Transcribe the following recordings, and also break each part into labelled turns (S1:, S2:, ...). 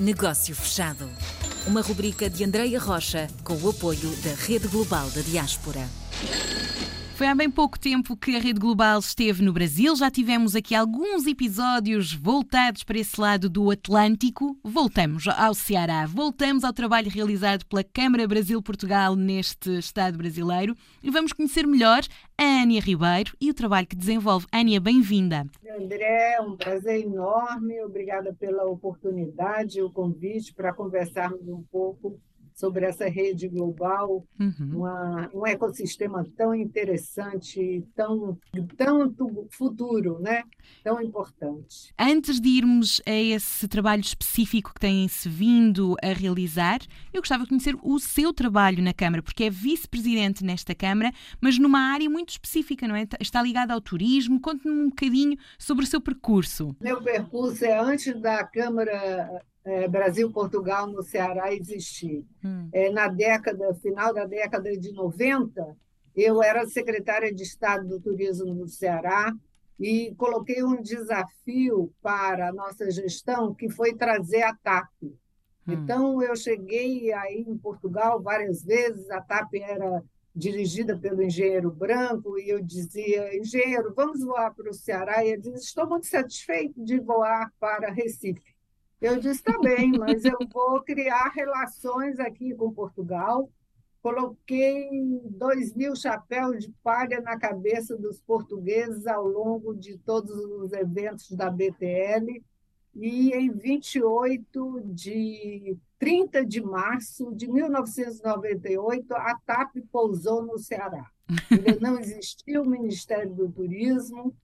S1: Negócio Fechado. Uma rubrica de Andreia Rocha com o apoio da Rede Global da Diaspora.
S2: Foi há bem pouco tempo que a Rede Global esteve no Brasil. Já tivemos aqui alguns episódios voltados para esse lado do Atlântico. Voltamos ao Ceará, voltamos ao trabalho realizado pela Câmara Brasil-Portugal neste Estado brasileiro e vamos conhecer melhor a Ania Ribeiro e o trabalho que desenvolve. Ania, bem-vinda.
S3: André, é um prazer enorme. Obrigada pela oportunidade, o convite para conversarmos um pouco sobre essa rede global, uhum. uma, um ecossistema tão interessante, tão tanto futuro, né? Tão importante.
S2: Antes de irmos a esse trabalho específico que têm-se vindo a realizar, eu gostava de conhecer o seu trabalho na Câmara, porque é vice-presidente nesta Câmara, mas numa área muito específica, não é? Está ligada ao turismo. Conte-me um bocadinho sobre o seu percurso.
S3: Meu percurso é antes da Câmara é, Brasil-Portugal no Ceará existir. Hum. É, na década, final da década de 90, eu era secretária de Estado do Turismo no Ceará e coloquei um desafio para a nossa gestão, que foi trazer a TAP. Hum. Então, eu cheguei aí em Portugal várias vezes, a TAP era dirigida pelo engenheiro Branco, e eu dizia, engenheiro, vamos voar para o Ceará? E ele disse, estou muito satisfeito de voar para Recife. Eu disse, tá bem, mas eu vou criar relações aqui com Portugal. Coloquei dois mil chapéus de palha na cabeça dos portugueses ao longo de todos os eventos da BTL. E em 28 de 30 de março de 1998, a TAP pousou no Ceará. Não existia o Ministério do Turismo.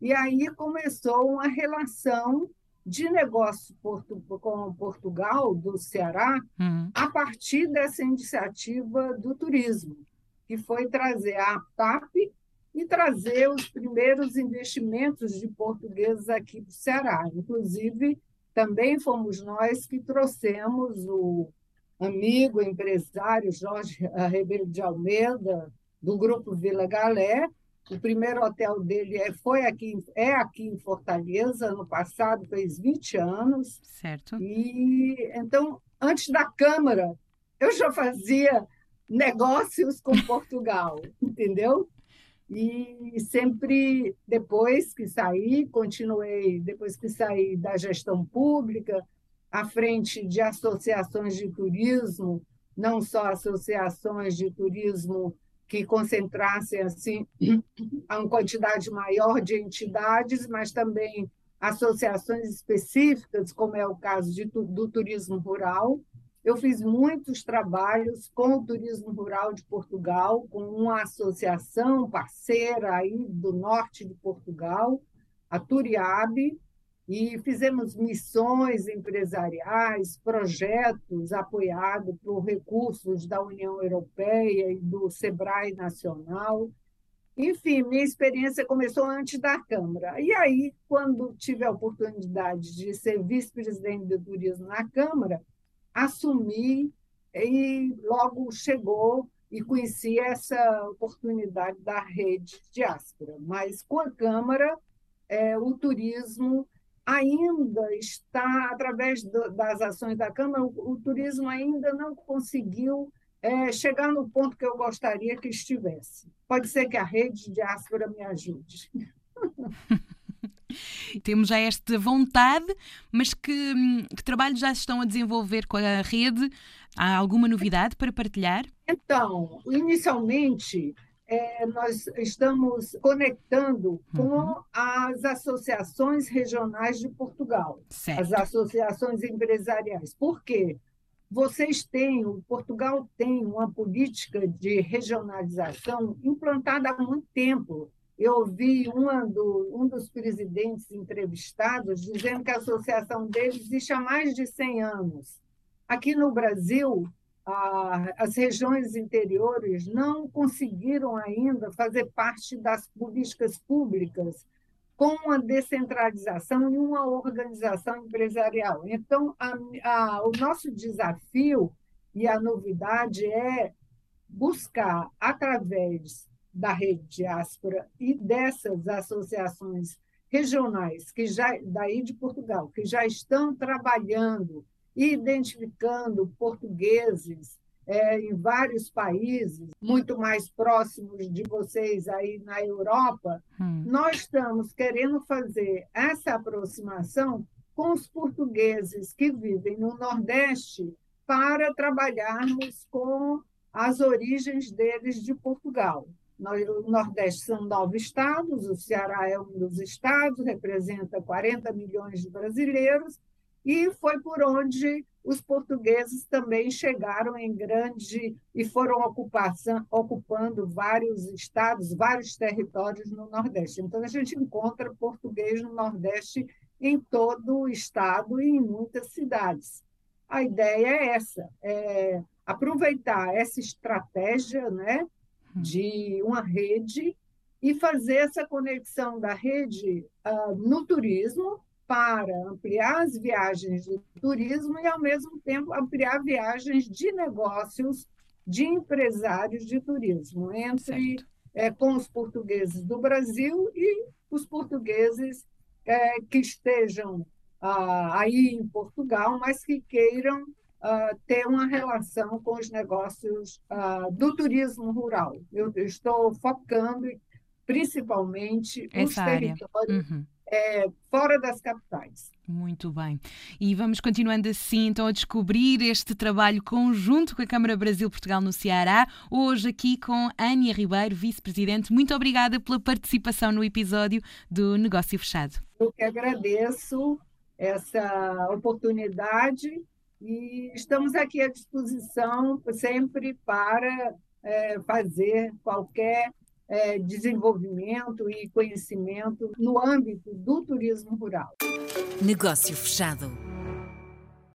S3: E aí começou uma relação de negócio com Portugal, do Ceará, uhum. a partir dessa iniciativa do turismo, que foi trazer a TAP e trazer os primeiros investimentos de portugueses aqui para o Ceará. Inclusive, também fomos nós que trouxemos o amigo empresário Jorge Ribeiro de Almeida, do Grupo Vila Galé, o primeiro hotel dele é, foi aqui, é aqui em Fortaleza, no passado, fez 20 anos.
S2: Certo.
S3: E então, antes da Câmara, eu já fazia negócios com Portugal, entendeu? E sempre depois que saí, continuei, depois que saí da gestão pública, à frente de associações de turismo, não só associações de turismo que concentrassem assim uma quantidade maior de entidades, mas também associações específicas, como é o caso de, do turismo rural. Eu fiz muitos trabalhos com o turismo rural de Portugal, com uma associação parceira aí do norte de Portugal, a Turiabe, e fizemos missões empresariais, projetos apoiados por recursos da União Europeia e do SEBRAE Nacional. Enfim, minha experiência começou antes da Câmara. E aí, quando tive a oportunidade de ser vice-presidente do turismo na Câmara, assumi e logo chegou e conheci essa oportunidade da rede diáspora. Mas com a Câmara, é, o turismo ainda está, através do, das ações da Câmara, o, o, turismo ainda não conseguiu é, chegar no ponto que eu gostaria que estivesse. Pode ser que a rede de diáspora me ajude.
S2: Temos já esta vontade, mas que, que trabalhos já estão a desenvolver com a rede? Há alguma novidade para partilhar?
S3: Então, inicialmente, é, nós estamos conectando com uhum. as associações regionais de Portugal,
S2: certo.
S3: as associações empresariais. Por quê? Vocês têm, o Portugal tem uma política de regionalização implantada há muito tempo. Eu ouvi uma do, um dos presidentes entrevistados dizendo que a associação deles existe há mais de 100 anos. Aqui no Brasil, as regiões interiores não conseguiram ainda fazer parte das políticas públicas com uma descentralização e uma organização empresarial. Então, a, a, o nosso desafio e a novidade é buscar, através da rede diáspora e dessas associações regionais que já daí de Portugal que já estão trabalhando identificando portugueses é, em vários países, muito mais próximos de vocês aí na Europa, hum. nós estamos querendo fazer essa aproximação com os portugueses que vivem no Nordeste para trabalharmos com as origens deles de Portugal. O Nordeste são nove estados, o Ceará é um dos estados, representa 40 milhões de brasileiros, e foi por onde os portugueses também chegaram em grande e foram ocupação, ocupando vários estados, vários territórios no Nordeste. Então, a gente encontra português no Nordeste em todo o estado e em muitas cidades. A ideia é essa, é aproveitar essa estratégia né, de uma rede e fazer essa conexão da rede uh, no turismo, para ampliar as viagens de turismo e, ao mesmo tempo, ampliar viagens de negócios de empresários de turismo, entre é, com os portugueses do Brasil e os portugueses é, que estejam ah, aí em Portugal, mas que queiram ah, ter uma relação com os negócios ah, do turismo rural. Eu, estou focando principalmente Essa os área. territórios uhum é, fora das capitais.
S2: Muito bem. E vamos continuando assim, então, a descobrir este trabalho conjunto com a Câmara Brasil-Portugal no Ceará. Hoje aqui com Ania Ribeiro, vice-presidente. Muito obrigada pela participação no episódio do Negócio Fechado.
S3: Eu que agradeço essa oportunidade e estamos aqui à disposição sempre para é, fazer qualquer é, desenvolvimento e conhecimento no âmbito do turismo rural.
S1: Negócio fechado.